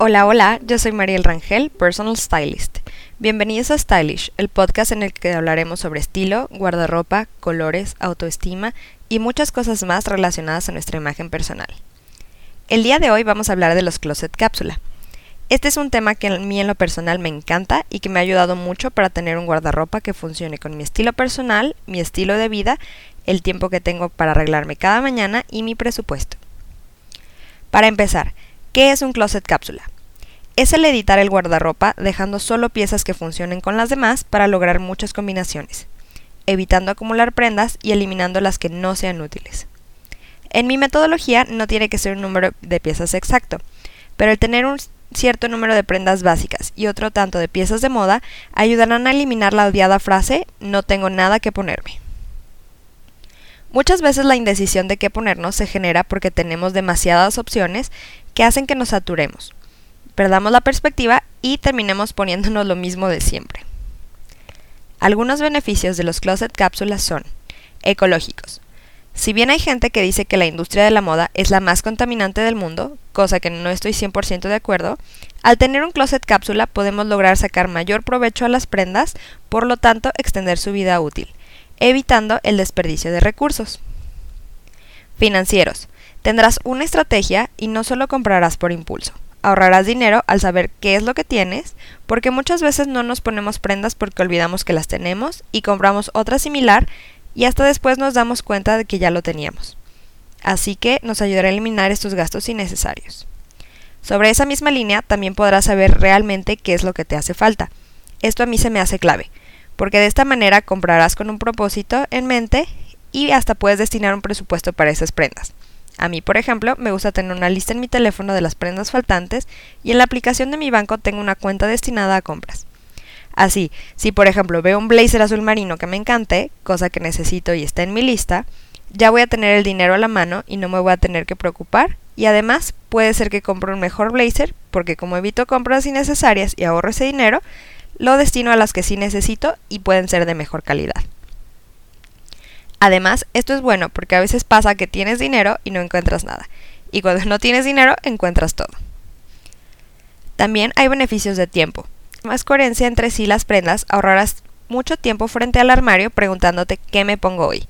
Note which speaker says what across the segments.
Speaker 1: Hola, hola, yo soy Mariel Rangel, Personal Stylist. Bienvenidos a Stylish, el podcast en el que hablaremos sobre estilo, guardarropa, colores, autoestima y muchas cosas más relacionadas a nuestra imagen personal. El día de hoy vamos a hablar de los closet cápsula. Este es un tema que a mí en lo personal me encanta y que me ha ayudado mucho para tener un guardarropa que funcione con mi estilo personal, mi estilo de vida, el tiempo que tengo para arreglarme cada mañana y mi presupuesto. Para empezar, ¿Qué es un closet cápsula? Es el editar el guardarropa dejando solo piezas que funcionen con las demás para lograr muchas combinaciones, evitando acumular prendas y eliminando las que no sean útiles. En mi metodología no tiene que ser un número de piezas exacto, pero el tener un cierto número de prendas básicas y otro tanto de piezas de moda ayudarán a eliminar la odiada frase no tengo nada que ponerme. Muchas veces la indecisión de qué ponernos se genera porque tenemos demasiadas opciones que hacen que nos saturemos, perdamos la perspectiva y terminemos poniéndonos lo mismo de siempre. Algunos beneficios de los closet cápsulas son ecológicos. Si bien hay gente que dice que la industria de la moda es la más contaminante del mundo, cosa que no estoy 100% de acuerdo, al tener un closet cápsula podemos lograr sacar mayor provecho a las prendas, por lo tanto extender su vida útil evitando el desperdicio de recursos. Financieros. Tendrás una estrategia y no solo comprarás por impulso. Ahorrarás dinero al saber qué es lo que tienes, porque muchas veces no nos ponemos prendas porque olvidamos que las tenemos y compramos otra similar y hasta después nos damos cuenta de que ya lo teníamos. Así que nos ayudará a eliminar estos gastos innecesarios. Sobre esa misma línea también podrás saber realmente qué es lo que te hace falta. Esto a mí se me hace clave porque de esta manera comprarás con un propósito en mente y hasta puedes destinar un presupuesto para esas prendas. A mí, por ejemplo, me gusta tener una lista en mi teléfono de las prendas faltantes y en la aplicación de mi banco tengo una cuenta destinada a compras. Así, si por ejemplo veo un blazer azul marino que me encante, cosa que necesito y está en mi lista, ya voy a tener el dinero a la mano y no me voy a tener que preocupar y además puede ser que compre un mejor blazer porque como evito compras innecesarias y ahorro ese dinero, lo destino a las que sí necesito y pueden ser de mejor calidad. Además, esto es bueno porque a veces pasa que tienes dinero y no encuentras nada, y cuando no tienes dinero encuentras todo. También hay beneficios de tiempo. Más coherencia entre sí las prendas, ahorrarás mucho tiempo frente al armario preguntándote qué me pongo hoy,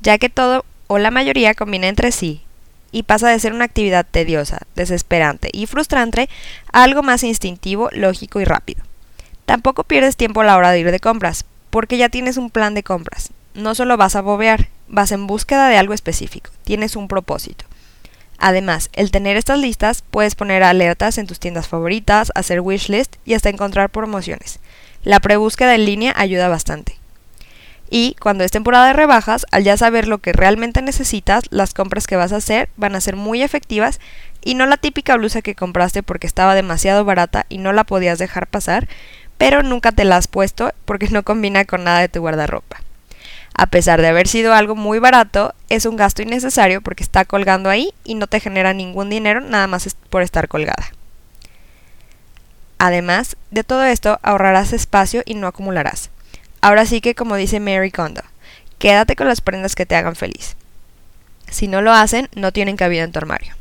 Speaker 1: ya que todo o la mayoría combina entre sí y pasa de ser una actividad tediosa, desesperante y frustrante a algo más instintivo, lógico y rápido. Tampoco pierdes tiempo a la hora de ir de compras, porque ya tienes un plan de compras. No solo vas a bobear, vas en búsqueda de algo específico, tienes un propósito. Además, el tener estas listas puedes poner alertas en tus tiendas favoritas, hacer wishlist y hasta encontrar promociones. La prebúsqueda en línea ayuda bastante. Y cuando es temporada de rebajas, al ya saber lo que realmente necesitas, las compras que vas a hacer van a ser muy efectivas y no la típica blusa que compraste porque estaba demasiado barata y no la podías dejar pasar, pero nunca te la has puesto porque no combina con nada de tu guardarropa. A pesar de haber sido algo muy barato, es un gasto innecesario porque está colgando ahí y no te genera ningún dinero nada más por estar colgada. Además de todo esto, ahorrarás espacio y no acumularás. Ahora sí que como dice Mary Kondo, quédate con las prendas que te hagan feliz. Si no lo hacen, no tienen cabida en tu armario.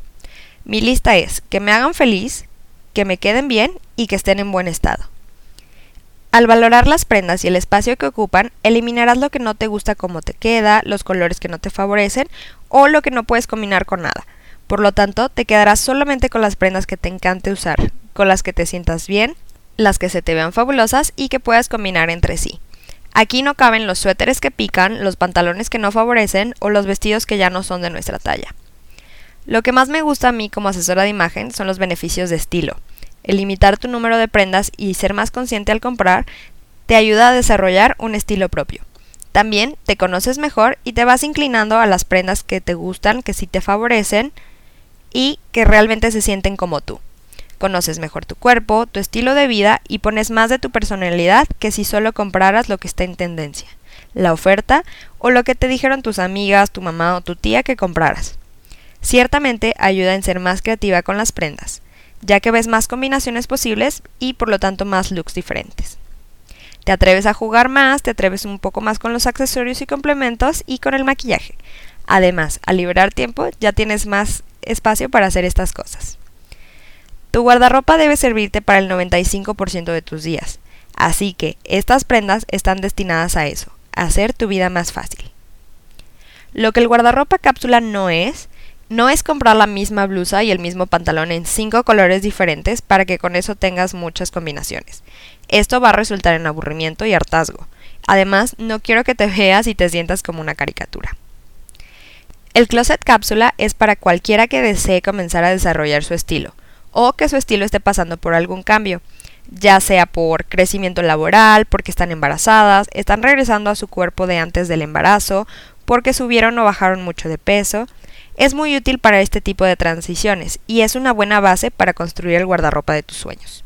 Speaker 1: Mi lista es que me hagan feliz, que me queden bien y que estén en buen estado. Al valorar las prendas y el espacio que ocupan, eliminarás lo que no te gusta como te queda, los colores que no te favorecen o lo que no puedes combinar con nada. Por lo tanto, te quedarás solamente con las prendas que te encante usar, con las que te sientas bien, las que se te vean fabulosas y que puedas combinar entre sí. Aquí no caben los suéteres que pican, los pantalones que no favorecen o los vestidos que ya no son de nuestra talla. Lo que más me gusta a mí como asesora de imagen son los beneficios de estilo. El limitar tu número de prendas y ser más consciente al comprar te ayuda a desarrollar un estilo propio. También te conoces mejor y te vas inclinando a las prendas que te gustan, que sí te favorecen y que realmente se sienten como tú. Conoces mejor tu cuerpo, tu estilo de vida y pones más de tu personalidad que si solo compraras lo que está en tendencia, la oferta o lo que te dijeron tus amigas, tu mamá o tu tía que compraras. Ciertamente ayuda en ser más creativa con las prendas ya que ves más combinaciones posibles y por lo tanto más looks diferentes. Te atreves a jugar más, te atreves un poco más con los accesorios y complementos y con el maquillaje. Además, al liberar tiempo ya tienes más espacio para hacer estas cosas. Tu guardarropa debe servirte para el 95% de tus días, así que estas prendas están destinadas a eso, a hacer tu vida más fácil. Lo que el guardarropa cápsula no es, no es comprar la misma blusa y el mismo pantalón en cinco colores diferentes para que con eso tengas muchas combinaciones. Esto va a resultar en aburrimiento y hartazgo. Además, no quiero que te veas y te sientas como una caricatura. El closet cápsula es para cualquiera que desee comenzar a desarrollar su estilo, o que su estilo esté pasando por algún cambio, ya sea por crecimiento laboral, porque están embarazadas, están regresando a su cuerpo de antes del embarazo, porque subieron o bajaron mucho de peso. Es muy útil para este tipo de transiciones y es una buena base para construir el guardarropa de tus sueños.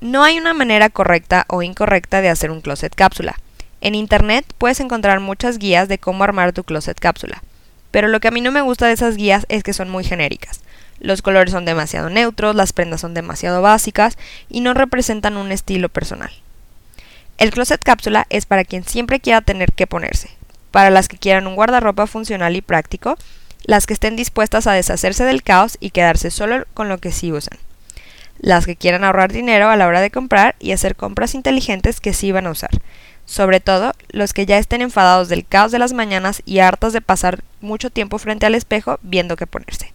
Speaker 1: No hay una manera correcta o incorrecta de hacer un closet cápsula. En Internet puedes encontrar muchas guías de cómo armar tu closet cápsula, pero lo que a mí no me gusta de esas guías es que son muy genéricas. Los colores son demasiado neutros, las prendas son demasiado básicas y no representan un estilo personal. El closet cápsula es para quien siempre quiera tener que ponerse, para las que quieran un guardarropa funcional y práctico, las que estén dispuestas a deshacerse del caos y quedarse solo con lo que sí usan, las que quieran ahorrar dinero a la hora de comprar y hacer compras inteligentes que sí van a usar, sobre todo los que ya estén enfadados del caos de las mañanas y hartos de pasar mucho tiempo frente al espejo viendo qué ponerse.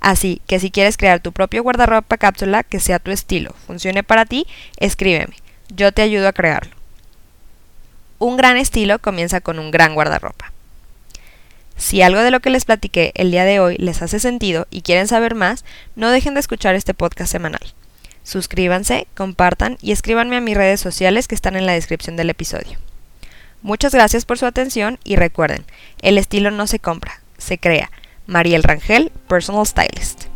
Speaker 1: Así que si quieres crear tu propio guardarropa cápsula que sea tu estilo, funcione para ti, escríbeme. Yo te ayudo a crearlo. Un gran estilo comienza con un gran guardarropa. Si algo de lo que les platiqué el día de hoy les hace sentido y quieren saber más, no dejen de escuchar este podcast semanal. Suscríbanse, compartan y escríbanme a mis redes sociales que están en la descripción del episodio. Muchas gracias por su atención y recuerden, el estilo no se compra, se crea. Mariel Rangel, Personal Stylist.